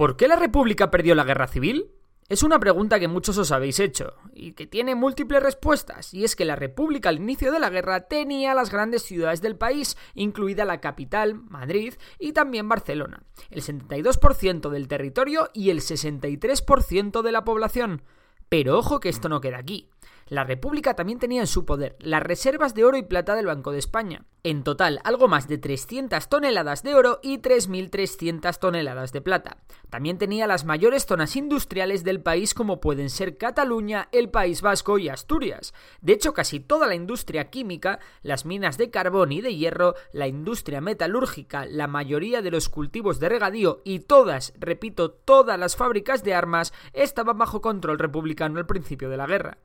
¿Por qué la República perdió la guerra civil? Es una pregunta que muchos os habéis hecho, y que tiene múltiples respuestas, y es que la República al inicio de la guerra tenía las grandes ciudades del país, incluida la capital, Madrid, y también Barcelona, el 72% del territorio y el 63% de la población. Pero ojo que esto no queda aquí. La República también tenía en su poder las reservas de oro y plata del Banco de España. En total, algo más de 300 toneladas de oro y 3.300 toneladas de plata. También tenía las mayores zonas industriales del país como pueden ser Cataluña, el País Vasco y Asturias. De hecho, casi toda la industria química, las minas de carbón y de hierro, la industria metalúrgica, la mayoría de los cultivos de regadío y todas, repito, todas las fábricas de armas estaban bajo control republicano al principio de la guerra.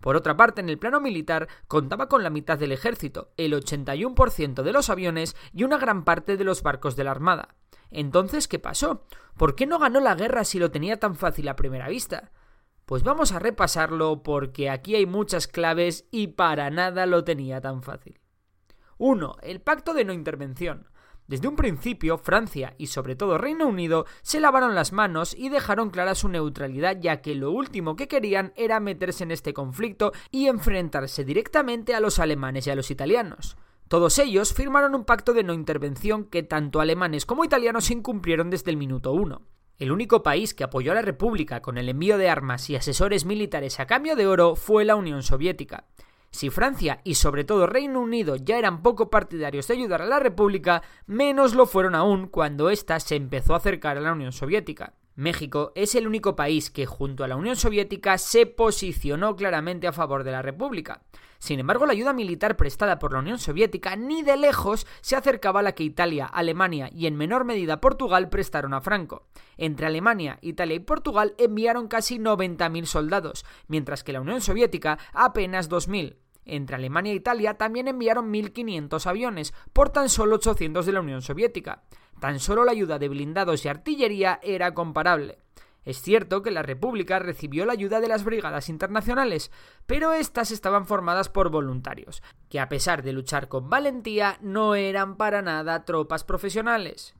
Por otra parte, en el plano militar contaba con la mitad del ejército, el 81% de los aviones y una gran parte de los barcos de la Armada. Entonces, ¿qué pasó? ¿Por qué no ganó la guerra si lo tenía tan fácil a primera vista? Pues vamos a repasarlo porque aquí hay muchas claves y para nada lo tenía tan fácil. 1. El pacto de no intervención. Desde un principio, Francia y sobre todo Reino Unido se lavaron las manos y dejaron clara su neutralidad ya que lo último que querían era meterse en este conflicto y enfrentarse directamente a los alemanes y a los italianos. Todos ellos firmaron un pacto de no intervención que tanto alemanes como italianos incumplieron desde el minuto uno. El único país que apoyó a la República con el envío de armas y asesores militares a cambio de oro fue la Unión Soviética. Si Francia y sobre todo Reino Unido ya eran poco partidarios de ayudar a la República, menos lo fueron aún cuando ésta se empezó a acercar a la Unión Soviética. México es el único país que junto a la Unión Soviética se posicionó claramente a favor de la República. Sin embargo, la ayuda militar prestada por la Unión Soviética ni de lejos se acercaba a la que Italia, Alemania y en menor medida Portugal prestaron a Franco. Entre Alemania, Italia y Portugal enviaron casi 90.000 soldados, mientras que la Unión Soviética apenas 2.000. Entre Alemania e Italia también enviaron 1.500 aviones, por tan solo 800 de la Unión Soviética. Tan solo la ayuda de blindados y artillería era comparable. Es cierto que la República recibió la ayuda de las brigadas internacionales, pero éstas estaban formadas por voluntarios, que a pesar de luchar con valentía no eran para nada tropas profesionales.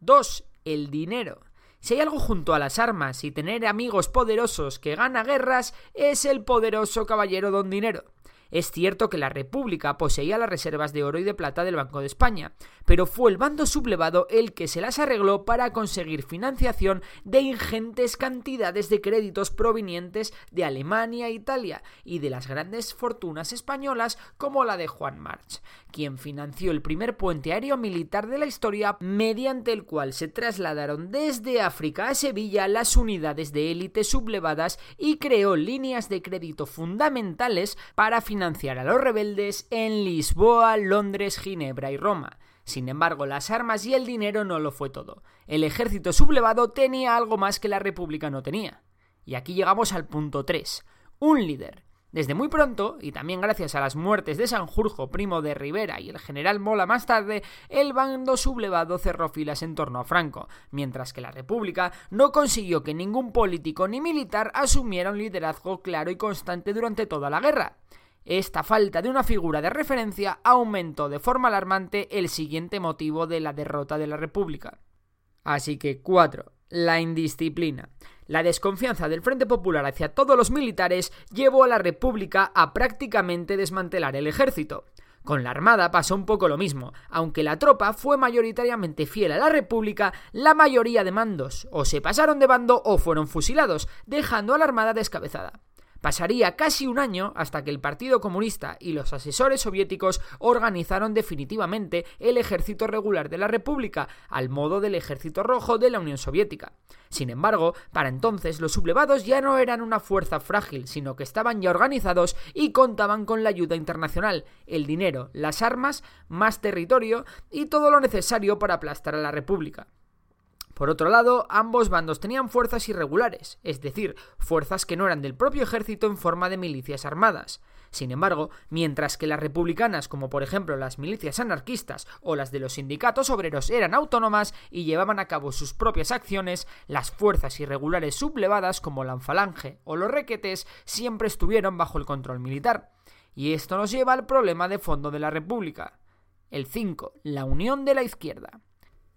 2. El dinero. Si hay algo junto a las armas y tener amigos poderosos que gana guerras, es el poderoso caballero don dinero. Es cierto que la República poseía las reservas de oro y de plata del Banco de España, pero fue el bando sublevado el que se las arregló para conseguir financiación de ingentes cantidades de créditos provenientes de Alemania e Italia y de las grandes fortunas españolas como la de Juan March, quien financió el primer puente aéreo militar de la historia mediante el cual se trasladaron desde África a Sevilla las unidades de élite sublevadas y creó líneas de crédito fundamentales para financiar a los rebeldes en Lisboa, Londres, Ginebra y Roma. Sin embargo, las armas y el dinero no lo fue todo. El ejército sublevado tenía algo más que la República no tenía. Y aquí llegamos al punto 3. Un líder. Desde muy pronto, y también gracias a las muertes de Sanjurjo, primo de Rivera, y el general Mola más tarde, el bando sublevado cerró filas en torno a Franco, mientras que la República no consiguió que ningún político ni militar asumiera un liderazgo claro y constante durante toda la guerra. Esta falta de una figura de referencia aumentó de forma alarmante el siguiente motivo de la derrota de la República. Así que 4. La indisciplina. La desconfianza del Frente Popular hacia todos los militares llevó a la República a prácticamente desmantelar el ejército. Con la Armada pasó un poco lo mismo, aunque la tropa fue mayoritariamente fiel a la República, la mayoría de mandos o se pasaron de bando o fueron fusilados, dejando a la Armada descabezada. Pasaría casi un año hasta que el Partido Comunista y los asesores soviéticos organizaron definitivamente el ejército regular de la República, al modo del ejército rojo de la Unión Soviética. Sin embargo, para entonces los sublevados ya no eran una fuerza frágil, sino que estaban ya organizados y contaban con la ayuda internacional, el dinero, las armas, más territorio y todo lo necesario para aplastar a la República. Por otro lado, ambos bandos tenían fuerzas irregulares, es decir, fuerzas que no eran del propio ejército en forma de milicias armadas. Sin embargo, mientras que las republicanas, como por ejemplo las milicias anarquistas o las de los sindicatos obreros, eran autónomas y llevaban a cabo sus propias acciones, las fuerzas irregulares sublevadas como la falange o los requetes siempre estuvieron bajo el control militar. Y esto nos lleva al problema de fondo de la República. El 5. La unión de la izquierda.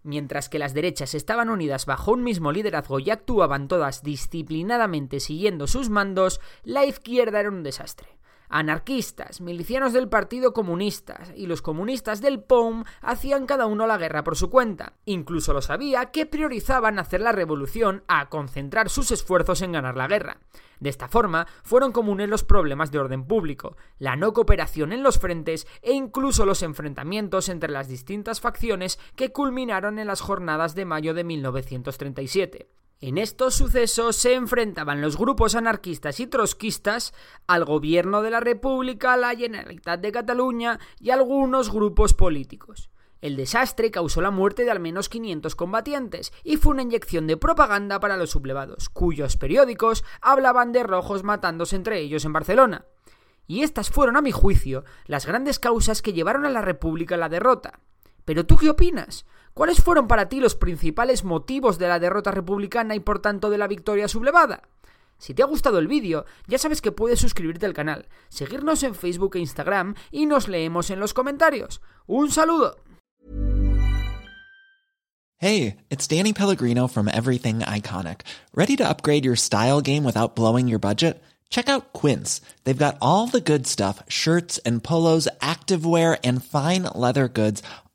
Mientras que las derechas estaban unidas bajo un mismo liderazgo y actuaban todas disciplinadamente siguiendo sus mandos, la izquierda era un desastre. Anarquistas, milicianos del Partido Comunista y los comunistas del POUM hacían cada uno la guerra por su cuenta. Incluso lo sabía que priorizaban hacer la revolución a concentrar sus esfuerzos en ganar la guerra. De esta forma, fueron comunes los problemas de orden público, la no cooperación en los frentes e incluso los enfrentamientos entre las distintas facciones que culminaron en las jornadas de mayo de 1937. En estos sucesos se enfrentaban los grupos anarquistas y trotskistas al gobierno de la República, la Generalitat de Cataluña y algunos grupos políticos. El desastre causó la muerte de al menos 500 combatientes y fue una inyección de propaganda para los sublevados, cuyos periódicos hablaban de rojos matándose entre ellos en Barcelona. Y estas fueron, a mi juicio, las grandes causas que llevaron a la República a la derrota. Pero tú qué opinas? ¿Cuáles fueron para ti los principales motivos de la derrota republicana y por tanto de la victoria sublevada? Si te ha gustado el vídeo, ya sabes que puedes suscribirte al canal, seguirnos en Facebook e Instagram y nos leemos en los comentarios. ¡Un saludo! Hey, it's Danny Pellegrino from Everything Iconic. ¿Ready to upgrade your style game without blowing your budget? Check out Quince. They've got all the good stuff shirts and polos, activewear, and fine leather goods